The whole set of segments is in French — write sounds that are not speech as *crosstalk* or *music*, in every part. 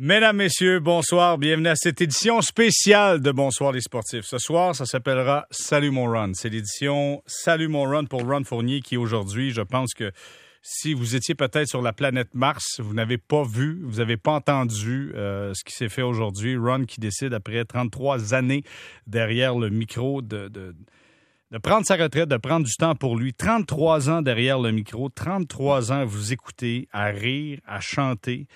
Mesdames, Messieurs, bonsoir. Bienvenue à cette édition spéciale de Bonsoir les sportifs. Ce soir, ça s'appellera Salut mon run. C'est l'édition Salut mon run pour Ron Fournier qui aujourd'hui, je pense que si vous étiez peut-être sur la planète Mars, vous n'avez pas vu, vous n'avez pas entendu euh, ce qui s'est fait aujourd'hui. Ron qui décide, après 33 années derrière le micro, de, de, de, prendre sa retraite, de prendre du temps pour lui. 33 ans derrière le micro, 33 ans à vous écouter, à rire, à chanter.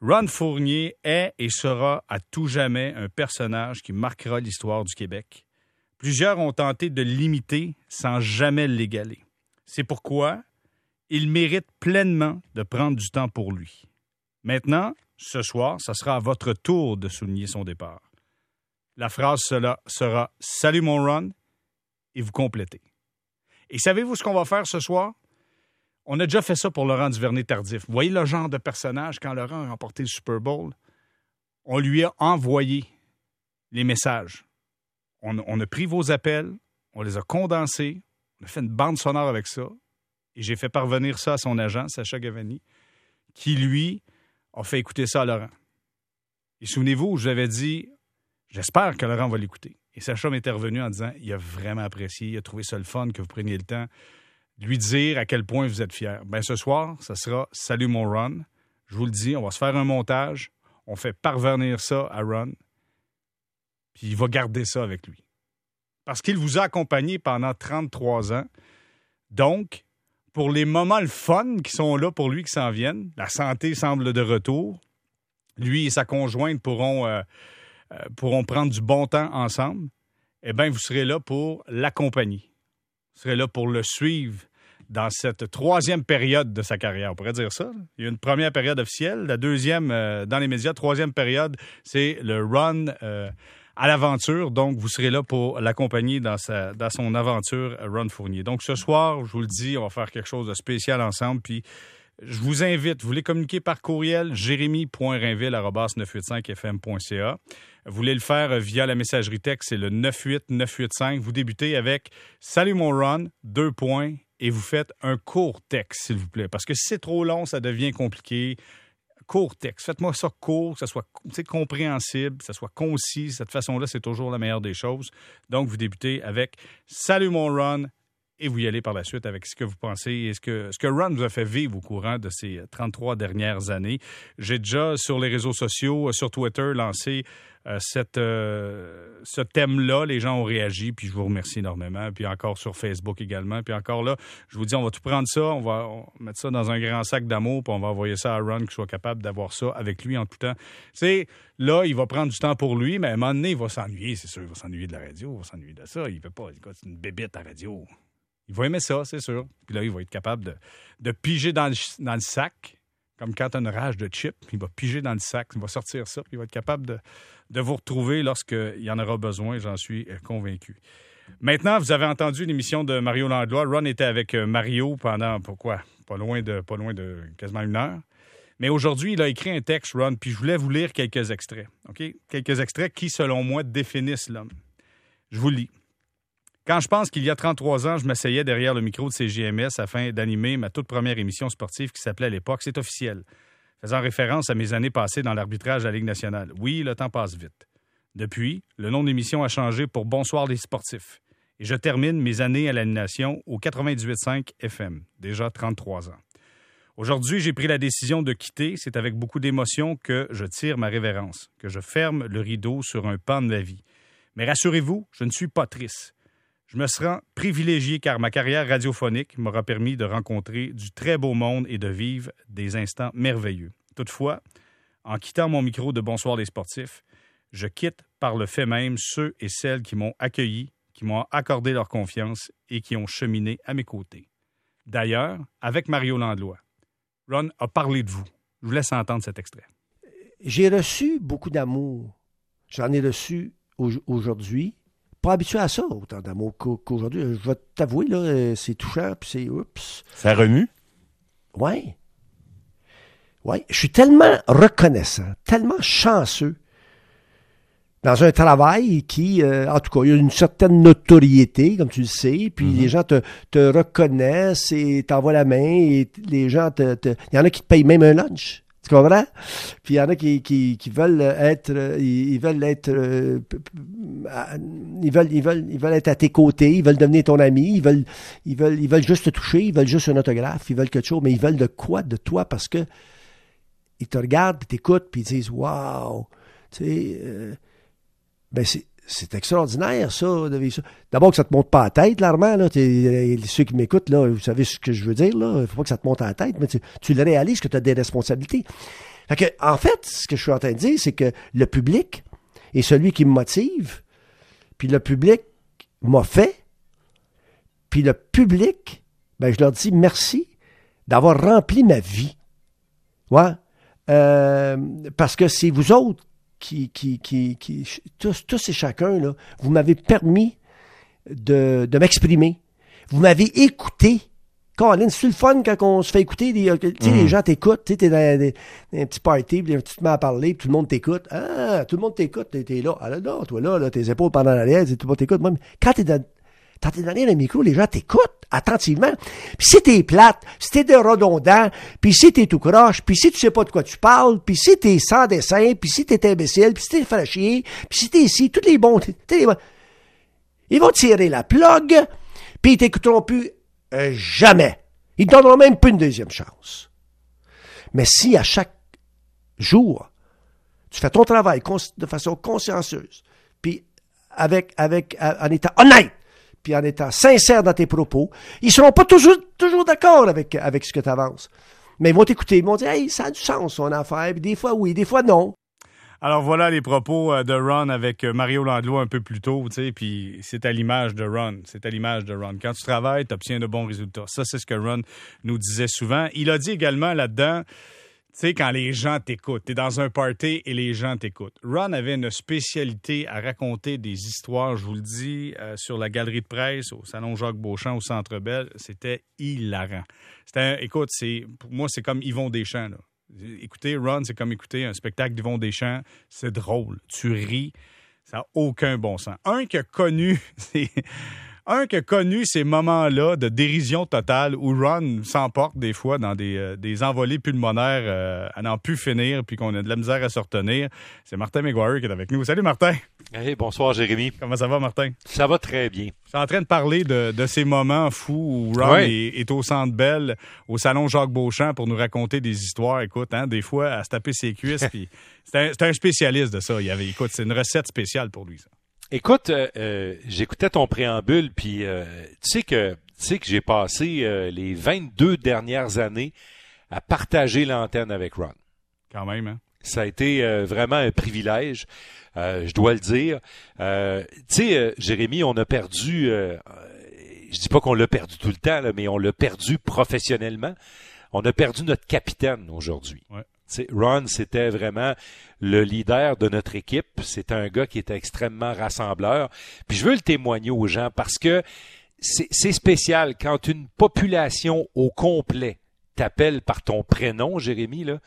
Ron Fournier est et sera à tout jamais un personnage qui marquera l'histoire du Québec. Plusieurs ont tenté de l'imiter sans jamais l'égaler. C'est pourquoi il mérite pleinement de prendre du temps pour lui. Maintenant, ce soir, ça sera à votre tour de souligner son départ. La phrase sera Salut mon Ron et vous complétez. Et savez-vous ce qu'on va faire ce soir? On a déjà fait ça pour Laurent Duvernay-Tardif. Vous voyez le genre de personnage quand Laurent a remporté le Super Bowl? On lui a envoyé les messages. On, a pris vos appels, on les a condensés, on a fait une bande sonore avec ça, et j'ai fait parvenir ça à son agent, Sacha Gavani, qui, lui, a fait écouter ça à Laurent. Et souvenez-vous, je dit, j'espère que Laurent va l'écouter. Et Sacha m'était revenu en disant, il a vraiment apprécié, il a trouvé ça le fun que vous preniez le temps lui dire à quel point vous êtes fier. Ben ce soir, ça sera Salut mon Ron. Je vous le dis, on va se faire un montage. On fait parvenir ça à Ron. Puis il va garder ça avec lui. Parce qu'il vous a accompagné pendant 33 ans. Donc, pour les moments le fun qui sont là pour lui, qui s'en viennent, la santé semble de retour. Lui et sa conjointe pourront, euh, euh, pourront prendre du bon temps ensemble. Eh bien, vous serez là pour l'accompagner. Serez là pour le suivre dans cette troisième période de sa carrière. On pourrait dire ça. Il y a une première période officielle, la deuxième euh, dans les médias, troisième période, c'est le run euh, à l'aventure. Donc, vous serez là pour l'accompagner dans, dans son aventure Run Fournier. Donc, ce soir, je vous le dis, on va faire quelque chose de spécial ensemble. Puis, je vous invite, vous voulez communiquer par courriel, jérémy.rainville.985fm.ca. Vous voulez le faire via la messagerie texte, c'est le 98985. Vous débutez avec Salut mon run, deux points, et vous faites un court texte, s'il vous plaît. Parce que si c'est trop long, ça devient compliqué. Court texte. Faites-moi ça court, que ça soit compréhensible, que ça soit concis. Cette façon-là, c'est toujours la meilleure des choses. Donc, vous débutez avec Salut mon run, et vous y allez par la suite avec ce que vous pensez et ce que, ce que Ron vous a fait vivre au courant de ces 33 dernières années. J'ai déjà sur les réseaux sociaux, sur Twitter, lancé euh, cette, euh, ce thème-là. Les gens ont réagi, puis je vous remercie énormément. Puis encore sur Facebook également. Puis encore là, je vous dis, on va tout prendre ça, on va mettre ça dans un grand sac d'amour, puis on va envoyer ça à Ron, qu'il soit capable d'avoir ça avec lui en tout temps. C'est là, il va prendre du temps pour lui, mais à un moment donné, il va s'ennuyer, c'est sûr. Il va s'ennuyer de la radio, il va s'ennuyer de ça. Il peut pas. C'est une bébête à radio. Il va aimer ça, c'est sûr. Puis là, il va être capable de, de piger dans le, dans le sac, comme quand tu as rage de chip. Il va piger dans le sac, il va sortir ça, puis il va être capable de, de vous retrouver lorsqu'il y en aura besoin, j'en suis euh, convaincu. Maintenant, vous avez entendu l'émission de Mario Langlois. Ron était avec euh, Mario pendant, pourquoi? Pas loin de, pas loin de quasiment une heure. Mais aujourd'hui, il a écrit un texte, Ron, puis je voulais vous lire quelques extraits. OK? Quelques extraits qui, selon moi, définissent l'homme. Je vous lis. Quand je pense qu'il y a 33 ans, je m'asseyais derrière le micro de CGMS afin d'animer ma toute première émission sportive qui s'appelait à l'époque C'est officiel, faisant référence à mes années passées dans l'arbitrage à la Ligue nationale. Oui, le temps passe vite. Depuis, le nom de l'émission a changé pour Bonsoir les sportifs. Et je termine mes années à l'animation au 98.5 FM, déjà 33 ans. Aujourd'hui, j'ai pris la décision de quitter. C'est avec beaucoup d'émotion que je tire ma révérence, que je ferme le rideau sur un pan de la vie. Mais rassurez-vous, je ne suis pas triste. Je me sens privilégié car ma carrière radiophonique m'aura permis de rencontrer du très beau monde et de vivre des instants merveilleux. Toutefois, en quittant mon micro de Bonsoir les sportifs, je quitte par le fait même ceux et celles qui m'ont accueilli, qui m'ont accordé leur confiance et qui ont cheminé à mes côtés. D'ailleurs, avec Mario Landlois, Ron a parlé de vous. Je vous laisse entendre cet extrait. J'ai reçu beaucoup d'amour. J'en ai reçu aujourd'hui pas habitué à ça, autant d'amour qu'aujourd'hui. Je vais t'avouer, là, euh, c'est touchant, puis c'est oups. Ça remue? Oui. Oui. Je suis tellement reconnaissant, tellement chanceux dans un travail qui, euh, en tout cas, il y a une certaine notoriété, comme tu le sais, puis mm-hmm. les gens te, reconnaissent et t'envoient la main et les gens te, Il y en a qui te payent même un lunch. Tu comprends? Puis il y en a qui, qui, qui veulent être, euh, ils, ils veulent être, euh, ils veulent, ils veulent, ils veulent être à tes côtés, ils veulent devenir ton ami, ils veulent, ils veulent, ils veulent juste te toucher, ils veulent juste un autographe, ils veulent quelque chose, mais ils veulent de quoi de toi? Parce que ils te regardent, puis t'écoutent, puis ils disent, wow, tu sais, euh, ben c'est, c'est extraordinaire, ça, de vivre ça. D'abord que ça te monte pas à la tête, là, Armand, là. Euh, ceux qui m'écoutent, là, vous savez ce que je veux dire, là. Faut pas que ça te monte à la tête, mais tu, tu le réalises que tu as des responsabilités. Fait que, en fait, ce que je suis en train de dire, c'est que le public est celui qui me motive, puis le public m'a fait, puis le public, ben, je leur dis merci d'avoir rempli ma vie. Ouais. Euh, parce que c'est vous autres qui, qui, qui, qui tous, tous et chacun, là, vous m'avez permis de, de m'exprimer. Vous m'avez écouté. Colin, c'est le fun quand on se fait écouter. des- Tu sais, les gens t'écoutent. Tu t'es dans des, un petit party, puis tu te mets à parler, puis tout le monde t'écoute. Ah, tout le monde t'écoute. T'es, t'es là. Ah là, non, toi là, là, tes épaules pendant l'arrière, tout le monde t'écoute. Moi, mais quand t'es dans, t'es derrière le micro, les gens t'écoutent attentivement. Puis si t'es plate, si t'es de redondant, puis si t'es tout croche, puis si tu sais pas de quoi tu parles, puis si t'es sans dessin, puis si t'es imbécile, puis si t'es fait chier, puis si t'es ici, tous les bons... les bons- Ils vont tirer la plug, puis ils t'écouteront plus euh, jamais. Ils te donneront même pas une deuxième chance. Mais si à chaque jour, tu fais ton travail de façon consciencieuse, puis avec, avec, en étant honnête, puis en étant sincère dans tes propos, ils seront pas toujours, toujours d'accord avec, avec ce que tu avances. Mais ils vont t'écouter, ils vont dire, hey, ça a du sens, son affaire, puis des fois oui, des fois non. Alors voilà les propos euh, de Ron avec euh, Mario Landlo un peu plus tôt, tu sais, puis c'est à l'image de Ron, c'est à l'image de Ron. Quand tu travailles, tu obtiens de bons résultats. Ça, c'est ce que Ron nous disait souvent. Il a dit également là-dedans, tu sais, quand les gens t'écoutent, tu es dans un party et les gens t'écoutent. Ron avait une spécialité à raconter des histoires, je vous le dis, euh, sur la galerie de presse, au Salon Jacques Beauchamp, au Centre Bell. C'était hilarant. C'était, écoute, c'est, pour moi, c'est comme Yvon Deschamps, là. Écoutez, Ron, c'est comme écouter un spectacle d'Yvon Deschamps. C'est drôle. Tu ris. Ça n'a aucun bon sens. Un qui a connu, *laughs* c'est- un qui a connu ces moments-là de dérision totale où Ron s'emporte des fois dans des, euh, des envolées pulmonaires euh, à n'en plus finir puis qu'on a de la misère à se retenir, c'est Martin McGuire qui est avec nous. Salut Martin. Hey, bonsoir Jérémy. Comment ça va, Martin? Ça va très bien. Je suis en train de parler de, de ces moments fous où Ron Ouais. est, est au Centre Bell, au Salon Jacques Beauchamp pour nous raconter des histoires. Écoute, hein, des fois, à se taper ses cuisses. *laughs* puis c'est un, c'est un spécialiste de ça. Il y avait, écoute, c'est une recette spéciale pour lui, ça. Écoute, euh, euh, j'écoutais ton préambule, puis euh, tu sais que tu sais que j'ai passé euh, les 22 dernières années à partager l'antenne avec Ron. Quand même, hein? Ça a été euh, vraiment un privilège, euh, je dois le dire. Euh, tu sais, euh, Jérémy, on a perdu, je dis pas qu'on l'a perdu tout le temps, là, mais on l'a perdu professionnellement. On a perdu notre capitaine aujourd'hui. Ouais. Ron, c'était vraiment le leader de notre équipe. C'était un gars qui était extrêmement rassembleur. Puis je veux le témoigner aux gens parce que c'est c'est spécial quand une population au complet t'appelle par ton prénom, Jérémy, là,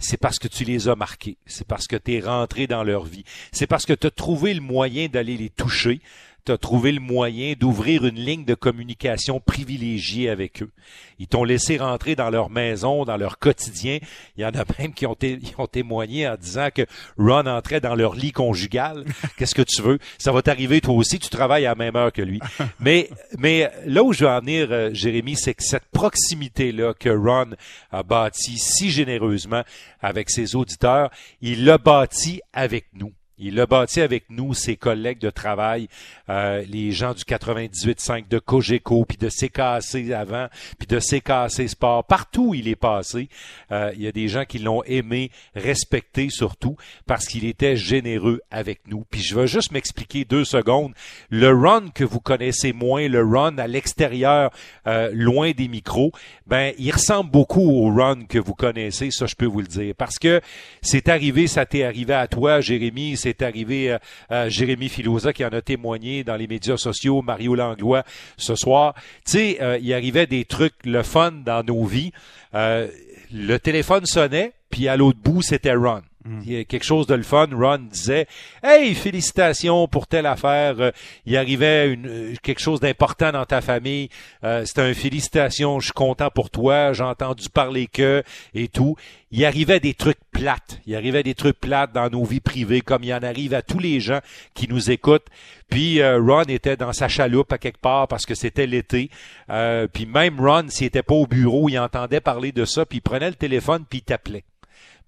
c'est parce que tu les as marqués, c'est parce que tu es rentré dans leur vie, c'est parce que tu as trouvé le moyen d'aller les toucher, tu as trouvé le moyen d'ouvrir une ligne de communication privilégiée avec eux. Ils t'ont laissé rentrer dans leur maison, dans leur quotidien. Il y en a même qui ont, *laughs* témoigné en disant que Ron entrait dans leur lit conjugal. *laughs* Qu'est-ce que tu veux? Ça va t'arriver toi aussi, tu travailles à la même heure que lui. *laughs* Mais, mais là où je veux en venir, euh, Jérémy, c'est que cette proximité-là que Ron a bâtie si généreusement avec ses auditeurs, il l'a bâti avec nous. Il l'a bâti avec nous, ses collègues de travail, euh, les gens du 98.5 de Cogeco, puis de CKC avant, puis de CKC Sport. Partout où il est passé, euh, il y a des gens qui l'ont aimé, respecté surtout, parce qu'il était généreux avec nous. Puis je veux juste m'expliquer deux secondes. Le run que vous connaissez moins, le run à l'extérieur, euh, loin des micros, ben il ressemble beaucoup au run que vous connaissez, ça je peux vous le dire. Parce que c'est arrivé, ça t'est arrivé à toi, Jérémy, arrivé à, à Jérémy Filosa qui en a témoigné dans les médias sociaux, Mario Langlois ce soir. Tu sais, euh, il arrivait des trucs, le fun dans nos vies. Euh, le téléphone sonnait, puis à l'autre bout, c'était Ron. Il y a quelque chose de le fun. Ron disait, hey, félicitations pour telle affaire. Euh, il arrivait euh, quelque chose d'important dans ta famille. Euh, C'était un félicitation. Je suis content pour toi. J'ai entendu parler que et tout. Il arrivait des trucs plates. Il arrivait des trucs plates dans nos vies privées, comme il en arrive à tous les gens qui nous écoutent. Puis euh, Ron était dans sa chaloupe à quelque part parce que c'était l'été. Puis même Ron, s'il était pas au bureau, il entendait parler de ça, puis il prenait le téléphone puis il t'appelait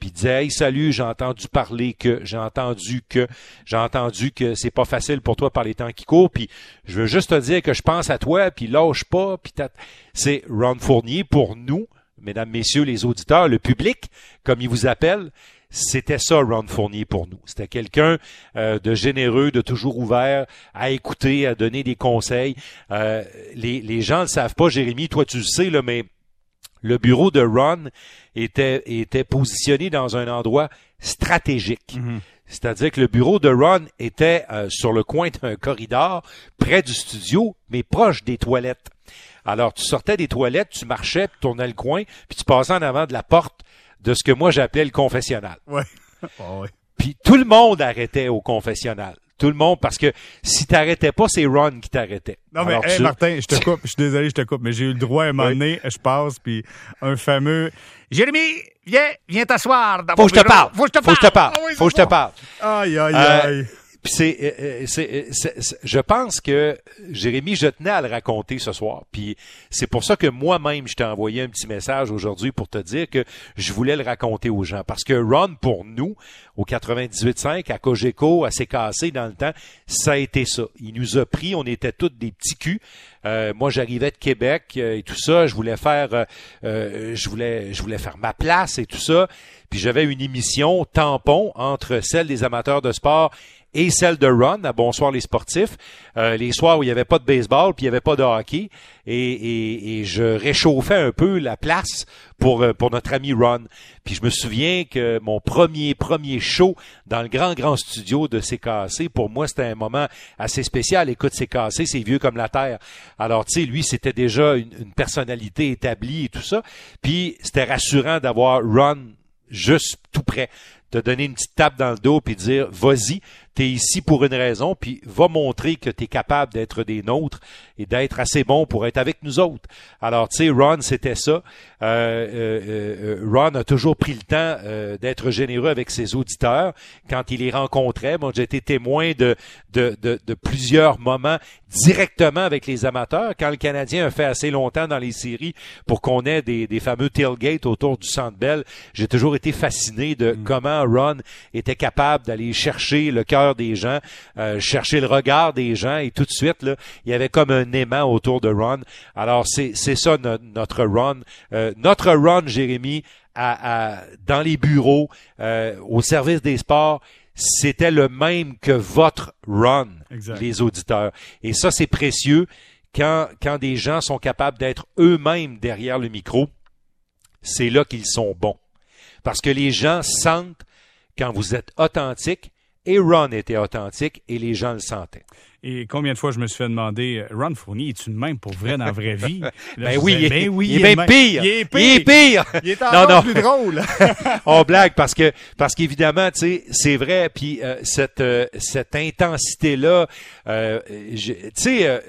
puis disait Hey, salut, j'ai entendu parler que, j'ai entendu que, j'ai entendu que c'est pas facile pour toi par les temps qui courent, puis je veux juste te dire que je pense à toi, puis lâche pas, puis c'est Ron Fournier pour nous, mesdames, messieurs, les auditeurs, le public, comme il vous appelle, c'était ça Ron Fournier pour nous. C'était quelqu'un euh, de généreux, de toujours ouvert à écouter, à donner des conseils. Euh, les, les gens ne le savent pas, Jérémy, toi tu le sais, là, mais le bureau de Ron était, était positionné dans un endroit stratégique. Mhm. C'est-à-dire que le bureau de Ron était euh, sur le coin d'un corridor, près du studio, mais proche des toilettes. Alors, tu sortais des toilettes, tu marchais, tu tournais le coin, puis tu passais en avant de la porte de ce que moi j'appelais le confessionnal. Ouais. *laughs* Ah ouais. Puis tout le monde arrêtait au confessionnal. Tout le monde, parce que si t'arrêtais pas, c'est Ron qui t'arrêtait. Non, mais Alors, hey, tu- Martin, je te *laughs* coupe. Je suis désolé, je te coupe, mais j'ai eu le droit à un moment donné, je passe, puis un fameux Jérémy, viens, viens t'asseoir Faut que je te parle. Faut que je te Faut que je te parle. Ah Faut que je te parle. Aïe, aïe, Euh, aïe. Puis c'est, euh, euh, euh, c'est- c'est- je pense que Jérémy, je tenais à le raconter ce soir. Puis c'est pour ça que moi-même, je t'ai envoyé un petit message aujourd'hui pour te dire que je voulais le raconter aux gens. Parce que Ron, pour nous, au 98.5, à Cogeco, à CKC dans le temps, ça a été ça. Il nous a pris, on était tous des petits culs. Euh, moi, j'arrivais de Québec et tout ça. Je voulais faire, euh, je voulais, je voulais faire ma place et tout ça. Puis j'avais une émission tampon entre celle des amateurs de sport et celle de Ron à Bonsoir les sportifs, euh, les soirs où il n'y avait pas de baseball puis il n'y avait pas de hockey, et, et, et je réchauffais un peu la place pour euh, pour notre ami Ron. Puis je me souviens que mon premier premier show dans le grand grand studio de CKC, pour moi c'était un moment assez spécial. Écoute, CKC, c'est vieux comme la terre. Alors tu sais, lui c'était déjà une, une personnalité établie et tout ça. Puis c'était rassurant d'avoir Ron juste tout près te donner une petite tape dans le dos puis dire vas-y, t'es ici pour une raison puis va montrer que t'es capable d'être des nôtres et d'être assez bon pour être avec nous autres. Alors tu sais, Ron c'était ça. Euh, euh, euh, Ron a toujours pris le temps euh, d'être généreux avec ses auditeurs quand il les rencontrait. Moi j'ai été témoin de, de, de, de plusieurs moments directement avec les amateurs. Quand le Canadien a fait assez longtemps dans les séries pour qu'on ait des, des fameux tailgates autour du Centre Bell, j'ai toujours été fasciné de comment Ron était capable d'aller chercher le cœur des gens, euh, chercher le regard des gens et tout de suite là, il y avait comme un aimant autour de Ron. Alors c'est c'est ça no- notre Ron, Euh, notre Ron Jérémy à, à- dans les bureaux, euh, au service des sports. C'était le même que votre Ron, Exact. les auditeurs. Et ça, c'est précieux quand, quand des gens sont capables d'être eux-mêmes derrière le micro. C'est là qu'ils sont bons. Parce que les gens sentent quand vous êtes authentique, et Ron était authentique, et les gens le sentaient. Et combien de fois je me suis fait demander, euh, Ron Fournier, es-tu de même pour vrai dans la vraie vie? *laughs* Là, Ben oui, disais, ben oui, il est bien pire. Il est pire. Il est pire. Il est encore non. plus drôle. *laughs* On blague parce que parce qu'évidemment, tu sais, c'est vrai. Puis euh, cette euh, cette intensité là, euh, je- tu sais.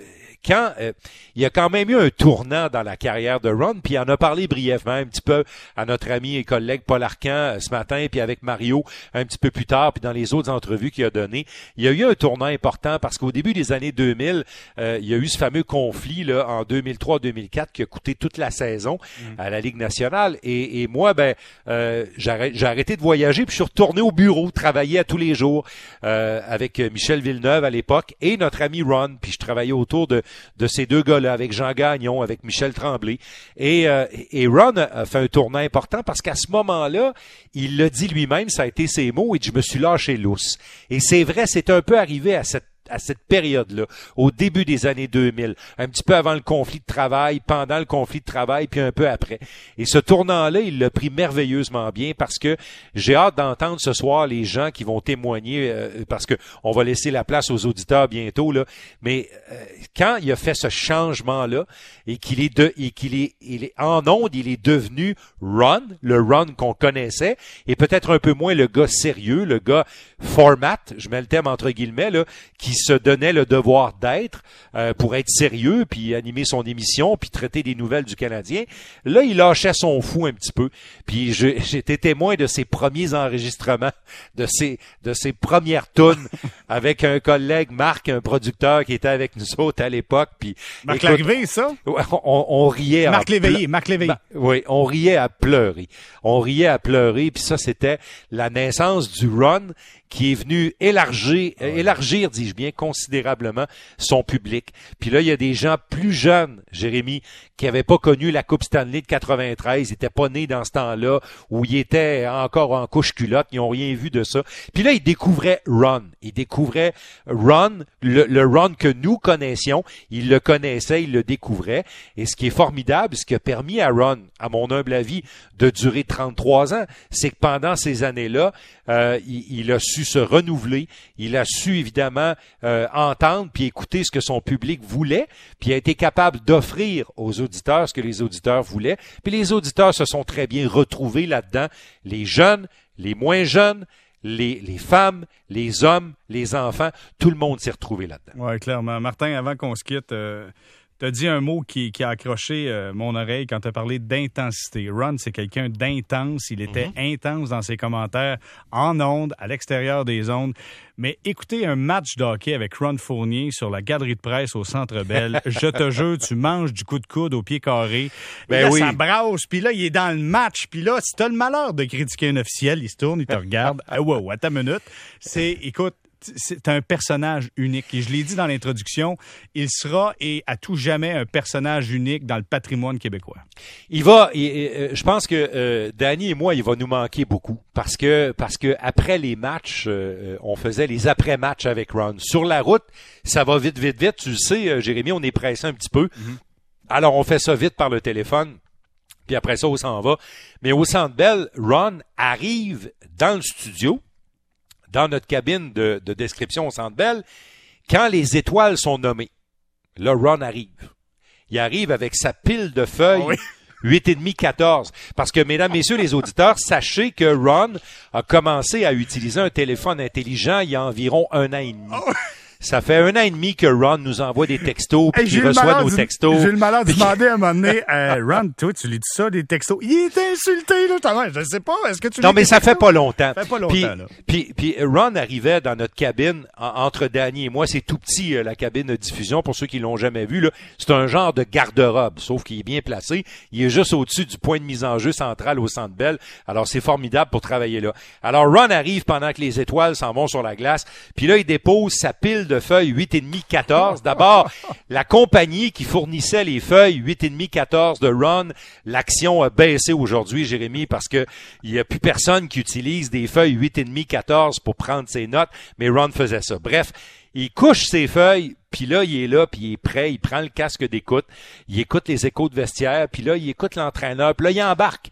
Quand euh, il y a quand même eu un tournant dans la carrière de Ron, puis il en a parlé brièvement un petit peu à notre ami et collègue Paul Arcan euh, ce matin, puis avec Mario un petit peu plus tard, puis dans les autres entrevues qu'il a données. Il y a eu un tournant important parce qu'au début des années 2000, euh, il y a eu ce fameux conflit là en 2003-2004 qui a coûté toute la saison à la Ligue nationale. Et, et moi, ben, euh, j'ai arrêté de voyager, puis je suis retourné au bureau, travailler à tous les jours euh, avec euh, Michel Villeneuve à l'époque et notre ami Ron. Puis je travaillais autour de, de ces deux gars-là, avec Jean Gagnon, avec Michel Tremblay. Et, euh, et Ron a, fait un tournant important parce qu'à ce moment-là, il l'a dit lui-même, ça a été ses mots, et je me suis lâché lousse. Et c'est vrai, c'est un peu arrivé à cette à cette période-là, au début des années 2000, un petit peu avant le conflit de travail, pendant le conflit de travail, puis un peu après. Et ce tournant-là, il l'a pris merveilleusement bien parce que j'ai hâte d'entendre ce soir les gens qui vont témoigner, euh, parce que on va laisser la place aux auditeurs bientôt là. Mais euh, quand il a fait ce changement-là et qu'il est de, et qu'il est, il est en onde, il est devenu Run, le Run qu'on connaissait, et peut-être un peu moins le gars sérieux, le gars format, je mets le thème entre guillemets, là, qui se donnait le devoir d'être euh, pour être sérieux, puis animer son émission, puis traiter des nouvelles du Canadien. Là, il lâchait son fou un petit peu. Puis *laughs* j'étais témoin de ses premiers enregistrements, de ses, de ses premières tunes *laughs* avec un collègue, Marc, un producteur qui était avec nous autres à l'époque. Puis, Marc Larrivée, ça? On, on, riait. Marc Léveillé, Marc Léveillé. oui, on riait à pleurer. On riait à pleurer, puis ça, c'était la naissance du run qui est venu élargir, euh, élargir, dis-je bien, considérablement son public. Puis là, il y a des gens plus jeunes, Jérémy, qui n'avaient pas connu la Coupe Stanley de 93, ils n'étaient pas nés dans ce temps-là, où ils étaient encore en couche culotte, ils n'ont rien vu de ça. Puis là, ils découvraient Run. Ils découvraient Run, le, le Run que nous connaissions. Ils le connaissaient, ils le découvraient. Et ce qui est formidable, ce qui a permis à Run, à mon humble avis, de durer 33 ans, c'est que pendant ces années-là, euh, il, il a su se renouveler, il a su évidemment euh, entendre puis écouter ce que son public voulait, puis a été capable d'offrir aux auditeurs ce que les auditeurs voulaient. Puis les auditeurs se sont très bien retrouvés là-dedans, les jeunes, les moins jeunes, les, femmes, les hommes, les enfants, tout le monde s'est retrouvé là-dedans. Oui, clairement. Martin, avant qu'on se quitte, euh, tu as dit un mot qui, qui a accroché euh, mon oreille quand tu as parlé d'intensité. Ron, c'est quelqu'un d'intense. Il était mm-hmm. intense dans ses commentaires, en ondes, à l'extérieur des ondes. Mais écoutez un match de hockey avec Ron Fournier sur la galerie de presse au Centre Bell. *laughs* je te jure, tu manges du coup de coude au pied carré. Ben là, oui. ça brasse. Puis là, il est dans le match. Puis là, si tu as le malheur de critiquer un officiel, il se tourne, il te *laughs* regarde. ah, wow, à ta minute. C'est, écoute, c'est un personnage unique. Et je l'ai dit dans l'introduction, il sera et à tout jamais un personnage unique dans le patrimoine québécois. Il va, euh, je pense que euh, Danny et moi, il va nous manquer beaucoup parce que parce que après les matchs, euh, on faisait les après-matchs avec Ron. Sur la route, ça va vite, vite, vite. Tu le sais, Jérémy, on est pressé un petit peu. Mm-hmm. Alors on fait ça vite par le téléphone. Puis après ça, on s'en va. Mais au Centre Bell, Ron arrive dans le studio dans notre cabine de, description au Centre Bell, quand les étoiles sont nommées, là, Ron arrive. Il arrive avec sa pile de feuilles. Ah huit et demi, 14. Parce que, mesdames, messieurs les auditeurs, sachez que Ron a commencé à utiliser un téléphone intelligent il y a environ un an et demi. Ah ça fait un an et demi que Ron nous envoie des textos puis qu'il reçoit nos textos. J'ai le malheur de demander à un moment donné, *laughs* euh, Ron, toi, tu lui dis ça, des textos? Il est insulté, là, Je sais pas, est-ce que tu Non, mais ça fait pas longtemps. Ça fait pas longtemps, puis, là. Puis, puis Ron arrivait dans notre cabine, entre Danny et moi. C'est tout petit, euh, la cabine de diffusion, pour ceux qui l'ont jamais vu, là. C'est un genre de garde-robe, sauf qu'il est bien placé. Il est juste au-dessus du point de mise en jeu central au Centre Bell. Alors, c'est formidable pour travailler là. Alors, Ron arrive pendant que les étoiles s'en vont sur la glace. Puis là, il dépose sa pile de feuilles 8 et 14. D'abord, *laughs* la compagnie qui fournissait les feuilles 8 et 14 de Ron, l'action a baissé aujourd'hui, Jérémy, parce que il y a plus personne qui utilise des feuilles 8 et 14 pour prendre ses notes, mais Ron faisait ça. Bref, il couche ses feuilles, puis là, il est là, puis il est prêt, il prend le casque d'écoute, il écoute les échos de vestiaire, puis là, il écoute l'entraîneur, puis là, il embarque.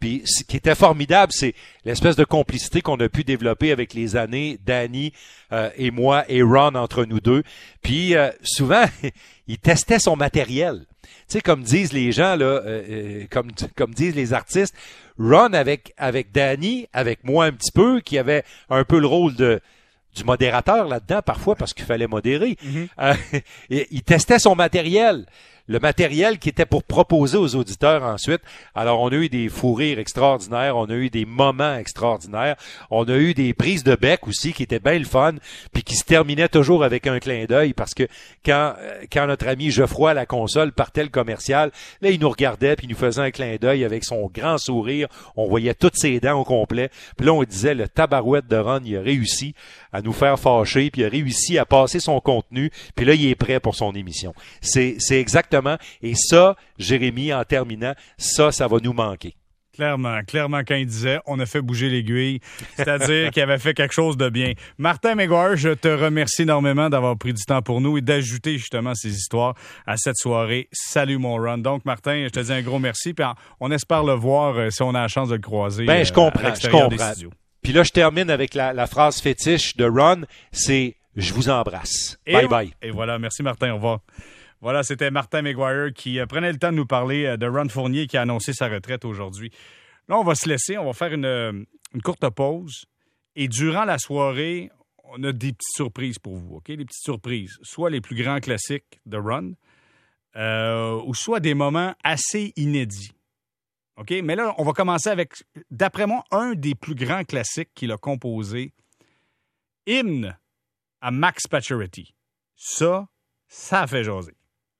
Puis ce qui était formidable, c'est l'espèce de complicité qu'on a pu développer avec les années, Danny euh, et moi et Ron entre nous deux. Puis euh, souvent, *laughs* il testait son matériel. Tu sais, comme disent les gens, là, euh, comme, comme disent les artistes, Ron avec, avec Danny, avec moi un petit peu, qui avait un peu le rôle de du modérateur là-dedans parfois parce qu'il fallait modérer. Mm-hmm. *laughs* il testait son matériel le matériel qui était pour proposer aux auditeurs ensuite. Alors, on a eu des fous rires extraordinaires, on a eu des moments extraordinaires, on a eu des prises de bec aussi qui étaient bien le fun, puis qui se terminaient toujours avec un clin d'œil parce que quand, euh, quand notre ami Geoffroy à la console partait le commercial, là, il nous regardait puis il nous faisait un clin d'œil avec son grand sourire. On voyait toutes ses dents au complet. Puis là, on disait, le tabarouette de Ron, il a réussi à nous faire fâcher, puis il a réussi à passer son contenu, puis là, il est prêt pour son émission. C'est, c'est exactement, et ça, Jérémy, en terminant, ça, ça va nous manquer. Clairement, clairement, quand il disait on a fait bouger l'aiguille, c'est-à-dire *laughs* qu'il avait fait quelque chose de bien. Martin McGuire, je te remercie énormément d'avoir pris du temps pour nous et d'ajouter justement ces histoires à cette soirée. Salut mon run. Donc, Martin, je te dis un gros merci. Puis on espère le voir euh, si on a la chance de le croiser. Ben, je euh, comprends, à je comprends. Puis là, je termine avec la, la phrase fétiche de Ron, c'est « Je vous embrasse. Et- Bye bye. Et voilà, merci Martin, au revoir. Voilà, c'était Martin McGuire qui euh, prenait le temps de nous parler euh, de Ron Fournier qui a annoncé sa retraite aujourd'hui. Là, on va se laisser, on va faire une, euh, une courte pause. Et durant la soirée, on a des petites surprises pour vous, OK? Des petites surprises. Soit les plus grands classiques de euh, ou soit des moments assez inédits. OK? Mais là, on va commencer avec, d'après moi, un des plus grands classiques qu'il a composé. Hymne à Max Pacioretty. Ça, ça fait jaser.